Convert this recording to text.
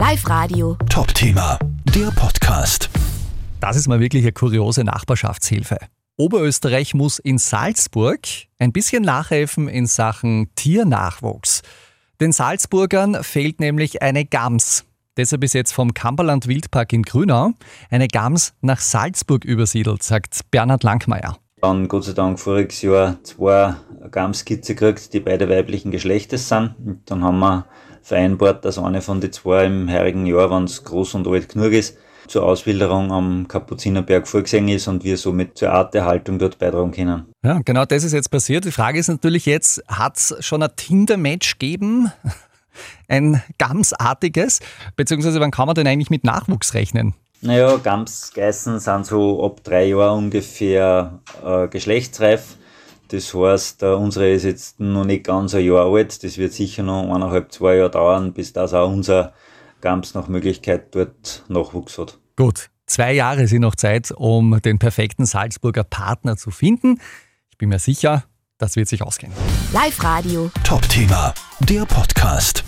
Live Radio. Top-Thema, der Podcast. Das ist mal wirklich eine kuriose Nachbarschaftshilfe. Oberösterreich muss in Salzburg ein bisschen nachhelfen in Sachen Tiernachwuchs. Den Salzburgern fehlt nämlich eine Gams. Deshalb ist jetzt vom Kamperland Wildpark in Grünau eine Gams nach Salzburg übersiedelt, sagt Bernhard Langmeier. Dann Gott sei Dank voriges Jahr zwei Gamskizze gekriegt, die beide weiblichen Geschlechtes sind. Und dann haben wir vereinbart, dass eine von den zwei im heurigen Jahr, wenn es groß und alt genug ist, zur Auswilderung am Kapuzinerberg vorgesehen ist und wir somit zur Arterhaltung dort beitragen können. Ja, genau das ist jetzt passiert. Die Frage ist natürlich jetzt, hat es schon ein Tinder-Match gegeben? Ein Gamsartiges? Beziehungsweise wann kann man denn eigentlich mit Nachwuchs rechnen? Naja, Gamsgeißen sind so ab drei Jahren ungefähr äh, geschlechtsreif. Das heißt, äh, unsere ist jetzt noch nicht ganz ein Jahr alt. Das wird sicher noch eineinhalb, zwei Jahre dauern, bis das auch unser Gams nach Möglichkeit dort Nachwuchs hat. Gut, zwei Jahre sind noch Zeit, um den perfekten Salzburger Partner zu finden. Ich bin mir sicher, das wird sich ausgehen. Live Radio. Top-Thema, der Podcast.